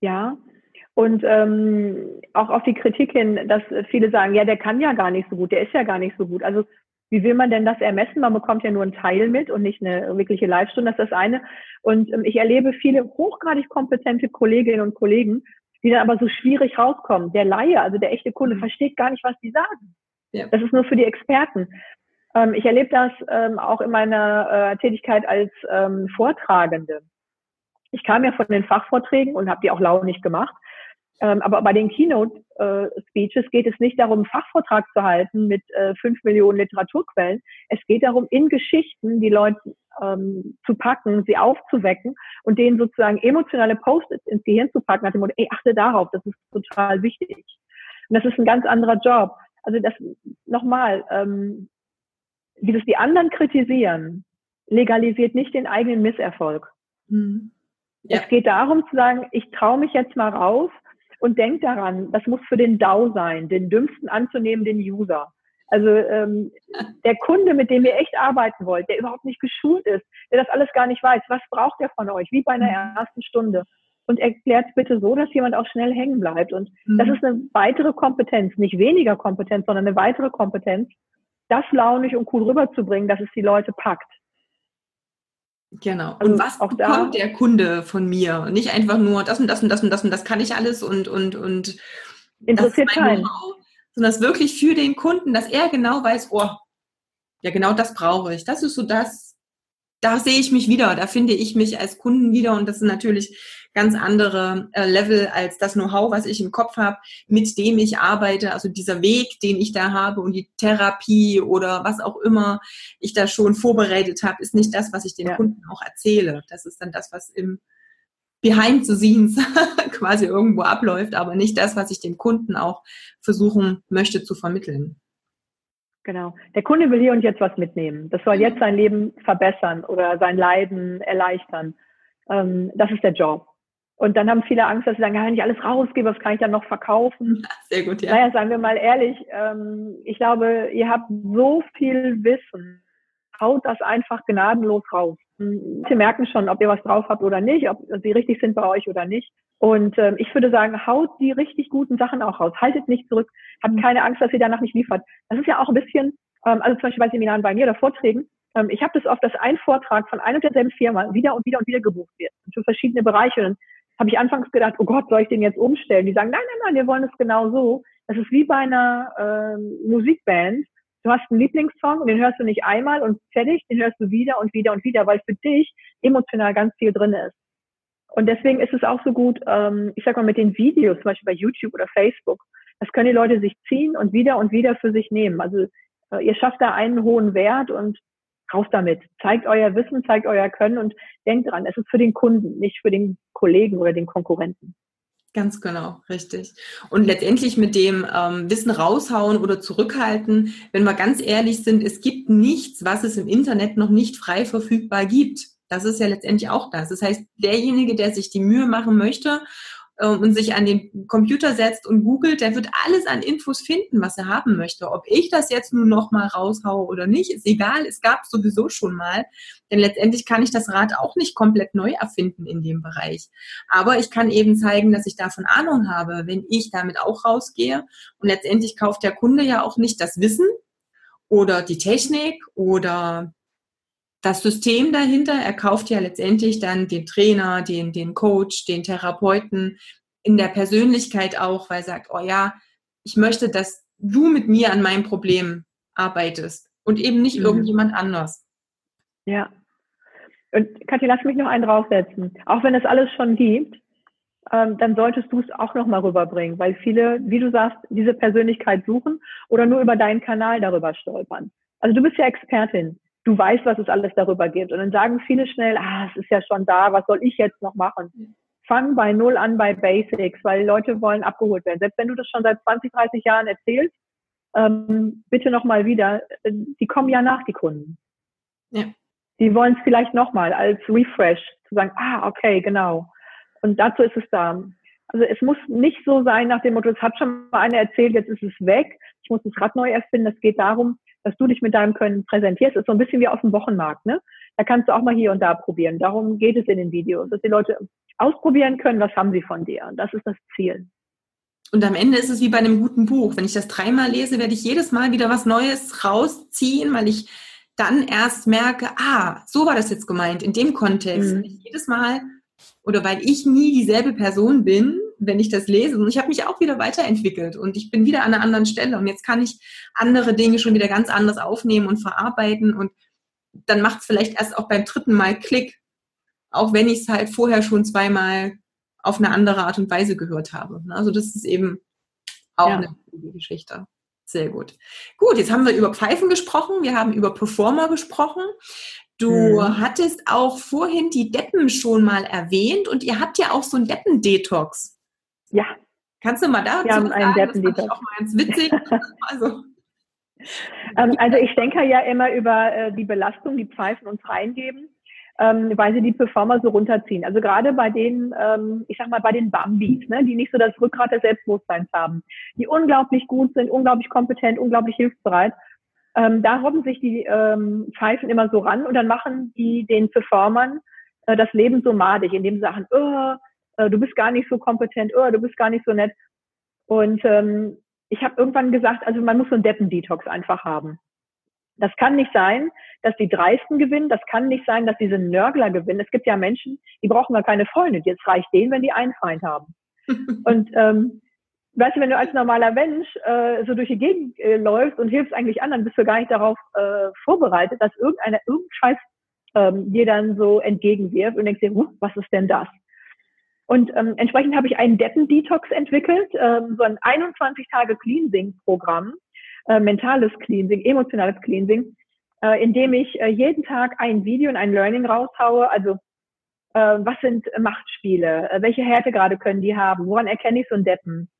Ja, und ähm, auch auf die Kritik hin, dass viele sagen, ja, der kann ja gar nicht so gut, der ist ja gar nicht so gut. Also wie will man denn das ermessen? Man bekommt ja nur einen Teil mit und nicht eine wirkliche Live-Stunde, das ist das eine. Und ähm, ich erlebe viele hochgradig kompetente Kolleginnen und Kollegen, die dann aber so schwierig rauskommen. Der Laie, also der echte Kunde, mhm. versteht gar nicht, was die sagen. Ja. Das ist nur für die Experten. Ähm, ich erlebe das ähm, auch in meiner äh, Tätigkeit als ähm, Vortragende. Ich kam ja von den Fachvorträgen und habe die auch launig gemacht. Ähm, aber bei den Keynote-Speeches äh, geht es nicht darum, Fachvortrag zu halten mit äh, fünf Millionen Literaturquellen. Es geht darum, in Geschichten die Leute ähm, zu packen, sie aufzuwecken und denen sozusagen emotionale Post-its ins Gehirn zu packen, nach dem Motto, ey, achte darauf, das ist total wichtig. Und das ist ein ganz anderer Job. Also das nochmal, ähm, wie das die anderen kritisieren, legalisiert nicht den eigenen Misserfolg. Mhm. Ja. Es geht darum zu sagen, ich traue mich jetzt mal raus und denk daran, das muss für den DAO sein, den dümmsten anzunehmen, den User. Also ähm, der Kunde, mit dem ihr echt arbeiten wollt, der überhaupt nicht geschult ist, der das alles gar nicht weiß, was braucht er von euch, wie bei einer mhm. ersten Stunde. Und erklärt bitte so, dass jemand auch schnell hängen bleibt. Und mhm. das ist eine weitere Kompetenz, nicht weniger Kompetenz, sondern eine weitere Kompetenz, das launig und cool rüberzubringen, dass es die Leute packt. Genau. Also und was auch bekommt der Kunde von mir? Nicht einfach nur das und das und das und das und das kann ich alles und und und interessiert keinen. Sondern das wirklich für den Kunden, dass er genau weiß, oh, ja genau das brauche ich. Das ist so das, da sehe ich mich wieder, da finde ich mich als Kunden wieder und das sind natürlich ganz andere äh, Level als das Know-how, was ich im Kopf habe, mit dem ich arbeite, also dieser Weg, den ich da habe und die Therapie oder was auch immer ich da schon vorbereitet habe, ist nicht das, was ich den ja. Kunden auch erzähle. Das ist dann das, was im Behind the Scenes quasi irgendwo abläuft, aber nicht das, was ich dem Kunden auch versuchen möchte zu vermitteln. Genau. Der Kunde will hier und jetzt was mitnehmen. Das soll jetzt sein Leben verbessern oder sein Leiden erleichtern. Ähm, das ist der Job. Und dann haben viele Angst, dass sie sagen, ja, wenn ich alles rausgebe, was kann ich dann noch verkaufen? Sehr gut, ja. Naja, sagen wir mal ehrlich, ähm, ich glaube, ihr habt so viel Wissen. Haut das einfach gnadenlos raus. Sie merken schon, ob ihr was drauf habt oder nicht, ob sie richtig sind bei euch oder nicht. Und ähm, ich würde sagen, haut die richtig guten Sachen auch raus. Haltet nicht zurück. Habt mhm. keine Angst, dass ihr danach nicht liefert. Das ist ja auch ein bisschen, ähm, also zum Beispiel bei Seminaren bei mir oder Vorträgen, ähm, ich habe das oft, dass ein Vortrag von einer und derselben Firma wieder und wieder und wieder gebucht wird. Für verschiedene Bereiche. Und habe ich anfangs gedacht, oh Gott, soll ich den jetzt umstellen? Die sagen, nein, nein, nein, wir wollen es genau so. Das ist wie bei einer ähm, Musikband. Du hast einen Lieblingssong und den hörst du nicht einmal und fertig, den hörst du wieder und wieder und wieder, weil für dich emotional ganz viel drin ist. Und deswegen ist es auch so gut, ähm, ich sag mal, mit den Videos, zum Beispiel bei YouTube oder Facebook, das können die Leute sich ziehen und wieder und wieder für sich nehmen. Also äh, ihr schafft da einen hohen Wert und raus damit. Zeigt euer Wissen, zeigt euer Können und denkt dran, es ist für den Kunden, nicht für den Kollegen oder den Konkurrenten. Ganz genau, richtig. Und letztendlich mit dem ähm, Wissen raushauen oder zurückhalten, wenn wir ganz ehrlich sind, es gibt nichts, was es im Internet noch nicht frei verfügbar gibt. Das ist ja letztendlich auch das. Das heißt, derjenige, der sich die Mühe machen möchte und sich an den Computer setzt und googelt, der wird alles an Infos finden, was er haben möchte. Ob ich das jetzt nun noch mal raushaue oder nicht, ist egal. Es gab sowieso schon mal. Denn letztendlich kann ich das Rad auch nicht komplett neu erfinden in dem Bereich. Aber ich kann eben zeigen, dass ich davon Ahnung habe, wenn ich damit auch rausgehe. Und letztendlich kauft der Kunde ja auch nicht das Wissen oder die Technik oder das System dahinter, er kauft ja letztendlich dann den Trainer, den, den Coach, den Therapeuten in der Persönlichkeit auch, weil er sagt, oh ja, ich möchte, dass du mit mir an meinem Problem arbeitest und eben nicht mhm. irgendjemand anders. Ja. Und Kathi, lass mich noch einen draufsetzen. Auch wenn es alles schon gibt, ähm, dann solltest du es auch noch mal rüberbringen, weil viele, wie du sagst, diese Persönlichkeit suchen oder nur über deinen Kanal darüber stolpern. Also du bist ja Expertin du weißt, was es alles darüber gibt. Und dann sagen viele schnell, ah, es ist ja schon da, was soll ich jetzt noch machen? Fang bei Null an bei Basics, weil Leute wollen abgeholt werden. Selbst wenn du das schon seit 20, 30 Jahren erzählst, ähm, bitte nochmal wieder, äh, die kommen ja nach, die Kunden. Ja. Die wollen es vielleicht nochmal als Refresh, zu sagen, ah, okay, genau. Und dazu ist es da. Also es muss nicht so sein nach dem Motto, es hat schon mal einer erzählt, jetzt ist es weg, ich muss das Rad neu erfinden. Es geht darum, dass du dich mit deinem Können präsentierst, ist so ein bisschen wie auf dem Wochenmarkt, ne? Da kannst du auch mal hier und da probieren. Darum geht es in den Videos, dass die Leute ausprobieren können, was haben sie von dir. Und das ist das Ziel. Und am Ende ist es wie bei einem guten Buch. Wenn ich das dreimal lese, werde ich jedes Mal wieder was Neues rausziehen, weil ich dann erst merke, ah, so war das jetzt gemeint, in dem Kontext. Mhm. Jedes Mal, oder weil ich nie dieselbe Person bin, wenn ich das lese. Und ich habe mich auch wieder weiterentwickelt und ich bin wieder an einer anderen Stelle. Und jetzt kann ich andere Dinge schon wieder ganz anders aufnehmen und verarbeiten. Und dann macht es vielleicht erst auch beim dritten Mal Klick, auch wenn ich es halt vorher schon zweimal auf eine andere Art und Weise gehört habe. Also das ist eben auch ja. eine gute Geschichte. Sehr gut. Gut, jetzt haben wir über Pfeifen gesprochen, wir haben über Performer gesprochen. Du hm. hattest auch vorhin die Deppen schon mal erwähnt und ihr habt ja auch so einen Deppen-Detox. Ja. Kannst du mal dazu Wir haben einen sagen? Das ich auch mal ganz witzig. also. Ähm, also ich denke ja immer über äh, die Belastung, die Pfeifen uns reingeben, ähm, weil sie die Performer so runterziehen. Also gerade bei den, ähm, ich sag mal, bei den Bambis, ne, die nicht so das Rückgrat des Selbstbewusstseins haben, die unglaublich gut sind, unglaublich kompetent, unglaublich hilfsbereit. Da robben sich die Pfeifen immer so ran und dann machen die den Performern äh, das Leben so madig, indem sie sagen, oh, äh, du bist gar nicht so kompetent, oh, du bist gar nicht so nett. Und ähm, ich habe irgendwann gesagt, also man muss so einen Deppen-Detox einfach haben. Das kann nicht sein, dass die Dreisten gewinnen. Das kann nicht sein, dass diese Nörgler gewinnen. Es gibt ja Menschen, die brauchen gar keine Freunde. Jetzt reicht denen, wenn die einen Feind haben. und ähm, weißt du, wenn du als normaler Mensch äh, so durch die Gegend äh, läufst und hilfst eigentlich anderen, bist du gar nicht darauf äh, vorbereitet, dass irgendeiner irgendein Scheiß ähm, dir dann so entgegenwirft und denkst dir, huh, was ist denn das? Und ähm, entsprechend habe ich einen Deppen-Detox entwickelt, ähm, so ein 21-Tage-Cleansing-Programm, äh, mentales Cleansing, emotionales Cleansing, äh, in dem ich äh, jeden Tag ein Video und ein Learning raushaue. Also äh, was sind Machtspiele? Äh, welche Härtegrade können die haben? Woran erkenne ich so einen Deppen?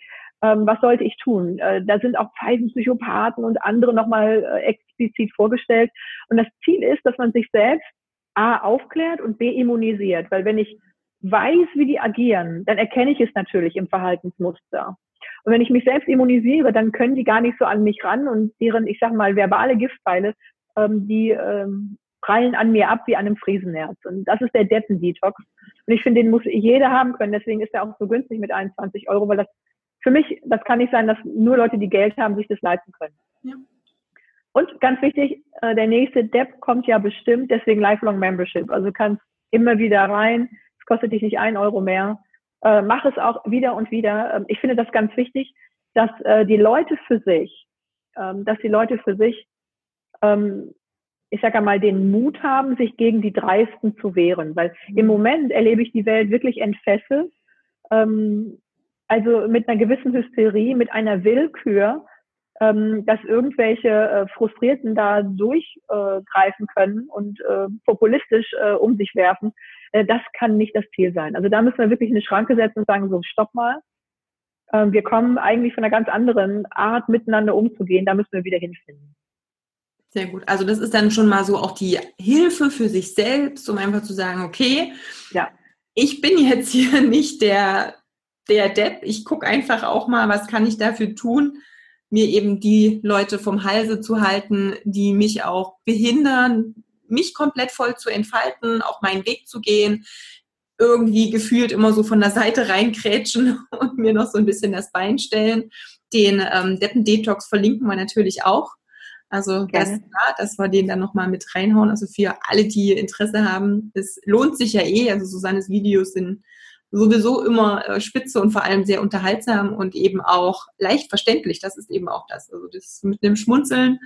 Ähm, was sollte ich tun? Äh, da sind auch Pfeifenpsychopathen und andere nochmal äh, explizit vorgestellt. Und das Ziel ist, dass man sich selbst A aufklärt und B immunisiert. Weil wenn ich weiß, wie die agieren, dann erkenne ich es natürlich im Verhaltensmuster. Und wenn ich mich selbst immunisiere, dann können die gar nicht so an mich ran und deren, ich sag mal, verbale Giftpfeile, ähm, die ähm, prallen an mir ab wie an einem Friesenherz. Und das ist der Deppen-Detox. Und ich finde, den muss jeder haben können. Deswegen ist er auch so günstig mit 21 Euro, weil das für mich, das kann nicht sein, dass nur Leute, die Geld haben, sich das leisten können. Ja. Und ganz wichtig, äh, der nächste Depp kommt ja bestimmt, deswegen Lifelong Membership. Also du kannst immer wieder rein, kostet dich nicht ein Euro mehr. Äh, mach es auch wieder und wieder. Ähm, ich finde das ganz wichtig, dass äh, die Leute für sich, ähm, dass die Leute für sich, ähm, ich sage einmal, den Mut haben, sich gegen die Dreisten zu wehren. Weil im mhm. Moment erlebe ich die Welt wirklich entfesselt. Ähm, also mit einer gewissen Hysterie, mit einer Willkür, ähm, dass irgendwelche äh, Frustrierten da durchgreifen äh, können und äh, populistisch äh, um sich werfen, das kann nicht das Ziel sein. Also da müssen wir wirklich eine Schranke setzen und sagen, so, stopp mal. Äh, wir kommen eigentlich von einer ganz anderen Art, miteinander umzugehen. Da müssen wir wieder hinfinden. Sehr gut. Also das ist dann schon mal so auch die Hilfe für sich selbst, um einfach zu sagen, okay, ja. ich bin jetzt hier nicht der, der Depp. Ich gucke einfach auch mal, was kann ich dafür tun, mir eben die Leute vom Halse zu halten, die mich auch behindern, mich komplett voll zu entfalten, auch meinen Weg zu gehen, irgendwie gefühlt immer so von der Seite reinkrätschen und mir noch so ein bisschen das Bein stellen. Den ähm, Deppen-Detox verlinken wir natürlich auch also das, ja, dass wir den dann nochmal mit reinhauen. Also für alle, die Interesse haben, es lohnt sich ja eh. Also Susannes Videos sind sowieso immer äh, spitze und vor allem sehr unterhaltsam und eben auch leicht verständlich. Das ist eben auch das. Also das mit einem Schmunzeln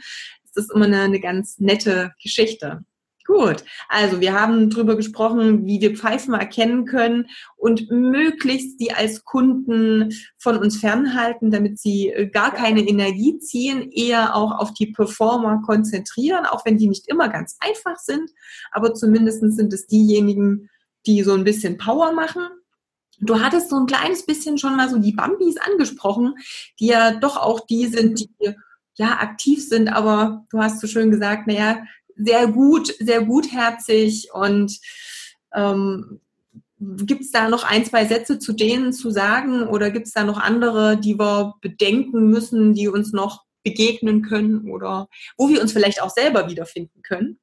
ist das immer eine, eine ganz nette Geschichte. Gut, also wir haben darüber gesprochen, wie wir Pfeifen erkennen können und möglichst die als Kunden von uns fernhalten, damit sie äh, gar keine Energie ziehen, eher auch auf die Performer konzentrieren, auch wenn die nicht immer ganz einfach sind, aber zumindest sind es diejenigen, die so ein bisschen Power machen. Du hattest so ein kleines bisschen schon mal so die Bambis angesprochen, die ja doch auch die sind, die ja aktiv sind, aber du hast so schön gesagt, naja, sehr gut, sehr gutherzig und ähm, Gibt es da noch ein, zwei Sätze zu denen zu sagen oder gibt es da noch andere, die wir bedenken müssen, die uns noch begegnen können oder wo wir uns vielleicht auch selber wiederfinden können?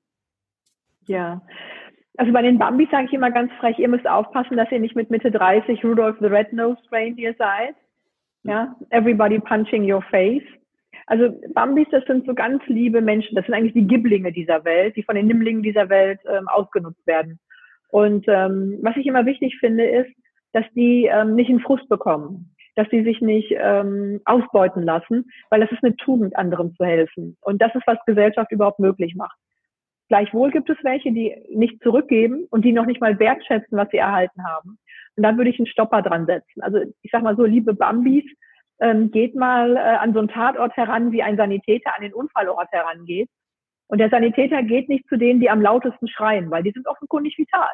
Ja, also bei den Bambis sage ich immer ganz frech, ihr müsst aufpassen, dass ihr nicht mit Mitte 30 Rudolph the Red-Nosed Reindeer seid. Ja, everybody punching your face. Also Bambis, das sind so ganz liebe Menschen. Das sind eigentlich die Gibblinge dieser Welt, die von den Nimmlingen dieser Welt ähm, ausgenutzt werden. Und ähm, was ich immer wichtig finde, ist, dass die ähm, nicht in Frust bekommen, dass die sich nicht ähm, ausbeuten lassen, weil das ist eine Tugend, anderen zu helfen. Und das ist, was Gesellschaft überhaupt möglich macht. Gleichwohl gibt es welche, die nicht zurückgeben und die noch nicht mal wertschätzen, was sie erhalten haben. Und da würde ich einen Stopper dran setzen. Also ich sag mal so, liebe Bambis, ähm, geht mal äh, an so einen Tatort heran, wie ein Sanitäter an den Unfallort herangeht. Und der Sanitäter geht nicht zu denen, die am lautesten schreien, weil die sind offenkundig vital.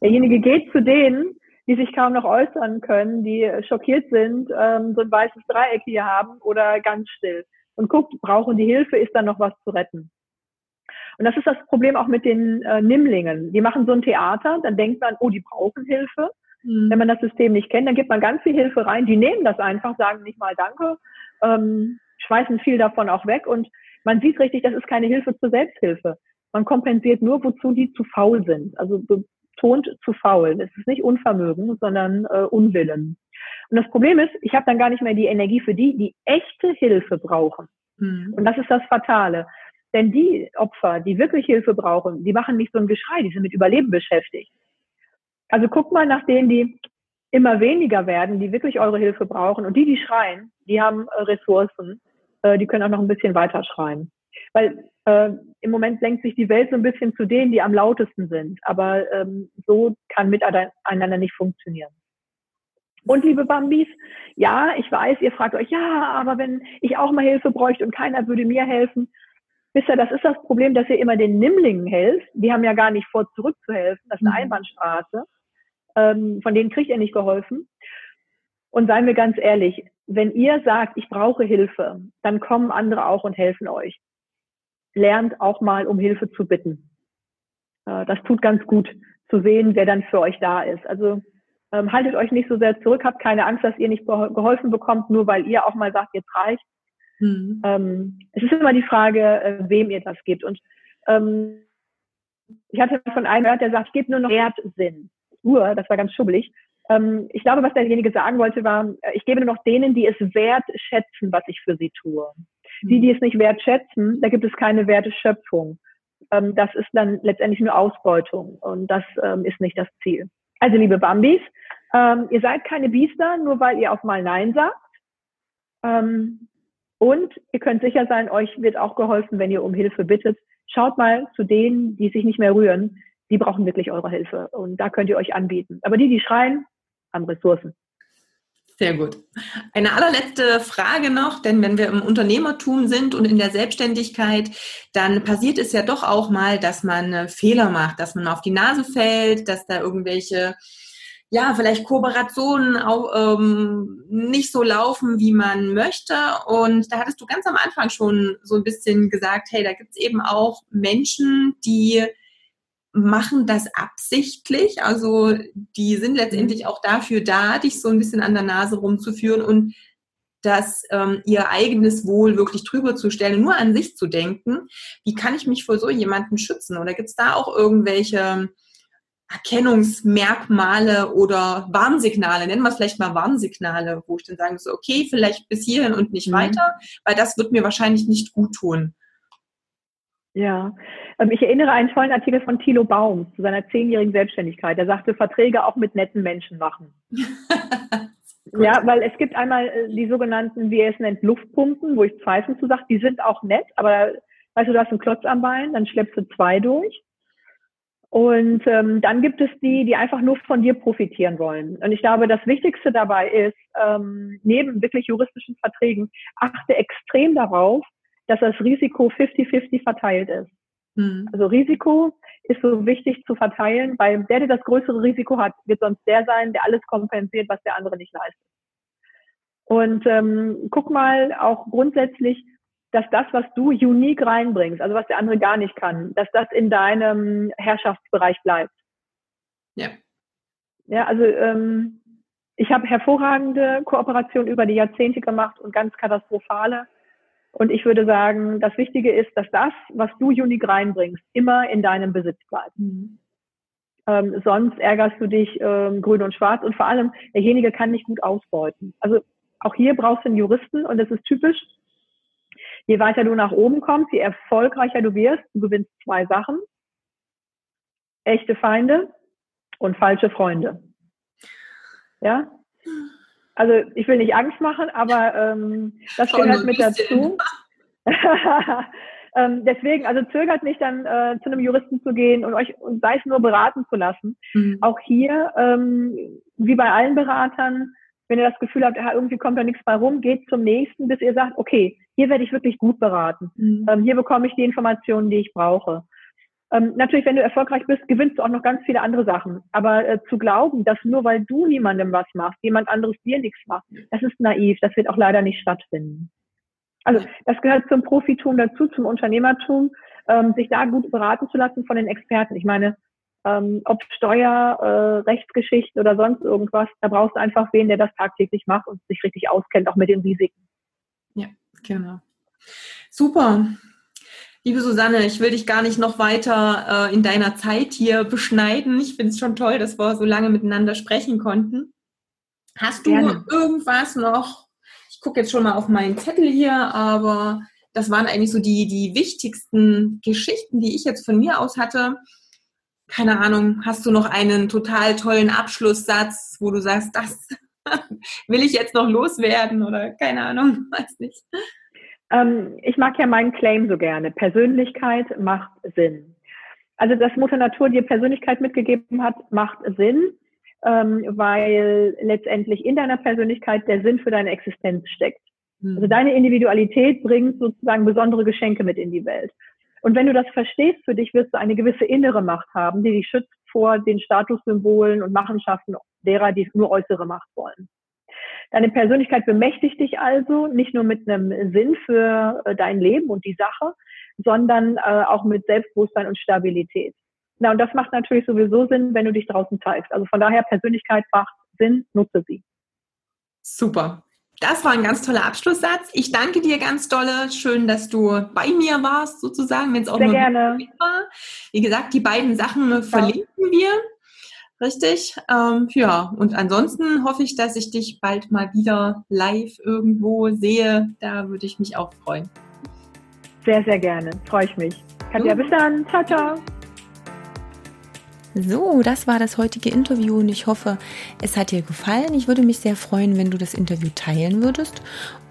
Derjenige geht zu denen, die sich kaum noch äußern können, die schockiert sind, ähm, so ein weißes Dreieck hier haben oder ganz still. Und guckt, brauchen die Hilfe, ist da noch was zu retten. Und das ist das Problem auch mit den äh, Nimmlingen. Die machen so ein Theater, dann denkt man, oh, die brauchen Hilfe. Mhm. Wenn man das System nicht kennt, dann gibt man ganz viel Hilfe rein. Die nehmen das einfach, sagen nicht mal Danke, ähm, schmeißen viel davon auch weg und man sieht richtig, das ist keine Hilfe zur Selbsthilfe. Man kompensiert nur, wozu die zu faul sind. Also betont zu faul. Es ist nicht Unvermögen, sondern äh, Unwillen. Und das Problem ist, ich habe dann gar nicht mehr die Energie für die, die echte Hilfe brauchen. Mhm. Und das ist das Fatale. Denn die Opfer, die wirklich Hilfe brauchen, die machen nicht so ein Geschrei, die sind mit Überleben beschäftigt. Also guckt mal nach denen, die immer weniger werden, die wirklich eure Hilfe brauchen. Und die, die schreien, die haben äh, Ressourcen, äh, die können auch noch ein bisschen weiter schreien. Weil äh, im Moment lenkt sich die Welt so ein bisschen zu denen, die am lautesten sind. Aber ähm, so kann miteinander nicht funktionieren. Und liebe Bambis, ja, ich weiß, ihr fragt euch, ja, aber wenn ich auch mal Hilfe bräuchte und keiner würde mir helfen, wisst ihr, das ist das Problem, dass ihr immer den Nimmlingen helft. Die haben ja gar nicht vor, zurückzuhelfen. Das ist eine mhm. Einbahnstraße ähm, von denen kriegt ihr nicht geholfen. Und seien wir ganz ehrlich, wenn ihr sagt, ich brauche Hilfe, dann kommen andere auch und helfen euch. Lernt auch mal, um Hilfe zu bitten. Äh, das tut ganz gut zu sehen, wer dann für euch da ist. Also ähm, haltet euch nicht so sehr zurück, habt keine Angst, dass ihr nicht geholfen bekommt, nur weil ihr auch mal sagt, jetzt reicht. Mhm. Ähm, es ist immer die Frage, äh, wem ihr das gibt. Und ähm, ich hatte von einem gehört, der sagt, ich gebe nur noch Wertsinn. Uhr, das war ganz schubbelig. Ähm, ich glaube, was derjenige sagen wollte, war, äh, ich gebe nur noch denen, die es wertschätzen, was ich für sie tue. Mhm. Die, die es nicht wertschätzen, da gibt es keine Werteschöpfung. Ähm, das ist dann letztendlich nur Ausbeutung und das ähm, ist nicht das Ziel. Also, liebe Bambis, ähm, ihr seid keine Biester, nur weil ihr auch mal Nein sagt. Ähm, und ihr könnt sicher sein, euch wird auch geholfen, wenn ihr um Hilfe bittet. Schaut mal zu denen, die sich nicht mehr rühren die brauchen wirklich eure Hilfe und da könnt ihr euch anbieten. Aber die, die schreien, haben Ressourcen. Sehr gut. Eine allerletzte Frage noch, denn wenn wir im Unternehmertum sind und in der Selbstständigkeit, dann passiert es ja doch auch mal, dass man äh, Fehler macht, dass man auf die Nase fällt, dass da irgendwelche, ja, vielleicht Kooperationen auch ähm, nicht so laufen, wie man möchte. Und da hattest du ganz am Anfang schon so ein bisschen gesagt, hey, da gibt es eben auch Menschen, die machen das absichtlich. Also die sind letztendlich mhm. auch dafür da, dich so ein bisschen an der Nase rumzuführen und das ähm, ihr eigenes Wohl wirklich drüber zu stellen, nur an sich zu denken. Wie kann ich mich vor so jemanden schützen? Oder gibt es da auch irgendwelche Erkennungsmerkmale oder Warnsignale, nennen wir es vielleicht mal Warnsignale, wo ich dann sagen so, okay, vielleicht bis hierhin und nicht mhm. weiter, weil das wird mir wahrscheinlich nicht gut tun. Ja, ähm, ich erinnere einen tollen Artikel von Thilo Baum zu seiner zehnjährigen Selbstständigkeit. Er sagte, Verträge auch mit netten Menschen machen. ja, weil es gibt einmal äh, die sogenannten, wie er es nennt, Luftpumpen, wo ich Zweifel zu sage, die sind auch nett, aber weißt du, du hast einen Klotz am Bein, dann schleppst du zwei durch. Und ähm, dann gibt es die, die einfach nur von dir profitieren wollen. Und ich glaube, das Wichtigste dabei ist, ähm, neben wirklich juristischen Verträgen, achte extrem darauf, dass das Risiko 50-50 verteilt ist. Mhm. Also Risiko ist so wichtig zu verteilen, weil der, der das größere Risiko hat, wird sonst der sein, der alles kompensiert, was der andere nicht leistet. Und ähm, guck mal auch grundsätzlich, dass das, was du unique reinbringst, also was der andere gar nicht kann, dass das in deinem Herrschaftsbereich bleibt. Ja. Ja, also ähm, ich habe hervorragende Kooperationen über die Jahrzehnte gemacht und ganz katastrophale. Und ich würde sagen, das Wichtige ist, dass das, was du unique reinbringst, immer in deinem Besitz bleibt. Mhm. Ähm, sonst ärgerst du dich ähm, grün und schwarz und vor allem, derjenige kann nicht gut ausbeuten. Also auch hier brauchst du einen Juristen und das ist typisch. Je weiter du nach oben kommst, je erfolgreicher du wirst, du gewinnst zwei Sachen. Echte Feinde und falsche Freunde. Ja? Also ich will nicht Angst machen, aber ähm, das Schon gehört mit dazu. ähm, deswegen, also zögert nicht dann äh, zu einem Juristen zu gehen und euch und sei es nur beraten zu lassen. Mhm. Auch hier, ähm, wie bei allen Beratern, wenn ihr das Gefühl habt, ja, irgendwie kommt da nichts bei rum, geht zum nächsten, bis ihr sagt, okay, hier werde ich wirklich gut beraten. Mhm. Ähm, hier bekomme ich die Informationen, die ich brauche. Ähm, natürlich, wenn du erfolgreich bist, gewinnst du auch noch ganz viele andere Sachen. Aber äh, zu glauben, dass nur weil du niemandem was machst, jemand anderes dir nichts macht, das ist naiv. Das wird auch leider nicht stattfinden. Also das gehört zum Profitum dazu, zum Unternehmertum, ähm, sich da gut beraten zu lassen von den Experten. Ich meine, ähm, ob Steuer, äh, Rechtsgeschichte oder sonst irgendwas, da brauchst du einfach wen, der das tagtäglich macht und sich richtig auskennt, auch mit den Risiken. Ja, genau. Super. Liebe Susanne, ich will dich gar nicht noch weiter äh, in deiner Zeit hier beschneiden. Ich finde es schon toll, dass wir so lange miteinander sprechen konnten. Hast du Gerne. irgendwas noch? Ich gucke jetzt schon mal auf meinen Zettel hier, aber das waren eigentlich so die, die wichtigsten Geschichten, die ich jetzt von mir aus hatte. Keine Ahnung, hast du noch einen total tollen Abschlusssatz, wo du sagst, das will ich jetzt noch loswerden oder keine Ahnung, weiß nicht. Ähm, ich mag ja meinen Claim so gerne. Persönlichkeit macht Sinn. Also, dass Mutter Natur dir Persönlichkeit mitgegeben hat, macht Sinn, ähm, weil letztendlich in deiner Persönlichkeit der Sinn für deine Existenz steckt. Mhm. Also deine Individualität bringt sozusagen besondere Geschenke mit in die Welt. Und wenn du das verstehst für dich, wirst du eine gewisse innere Macht haben, die dich schützt vor den Statussymbolen und Machenschaften derer, die nur äußere Macht wollen. Deine Persönlichkeit bemächtigt dich also nicht nur mit einem Sinn für äh, dein Leben und die Sache, sondern äh, auch mit Selbstbewusstsein und Stabilität. Na, und das macht natürlich sowieso Sinn, wenn du dich draußen zeigst. Also von daher, Persönlichkeit macht Sinn, nutze sie. Super. Das war ein ganz toller Abschlusssatz. Ich danke dir ganz dolle. Schön, dass du bei mir warst, sozusagen, wenn es auch Sehr nur gerne. war. Wie gesagt, die beiden Sachen ja. verlinken wir. Richtig. Ähm, ja, und ansonsten hoffe ich, dass ich dich bald mal wieder live irgendwo sehe. Da würde ich mich auch freuen. Sehr, sehr gerne. Freue ich mich. Katja, bis dann. Ciao, ciao. So, das war das heutige Interview und ich hoffe, es hat dir gefallen. Ich würde mich sehr freuen, wenn du das Interview teilen würdest.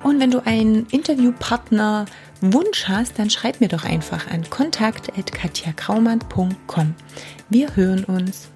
Und wenn du einen Interviewpartner Wunsch hast, dann schreib mir doch einfach an kontakt.katjakraumann.com. Wir hören uns.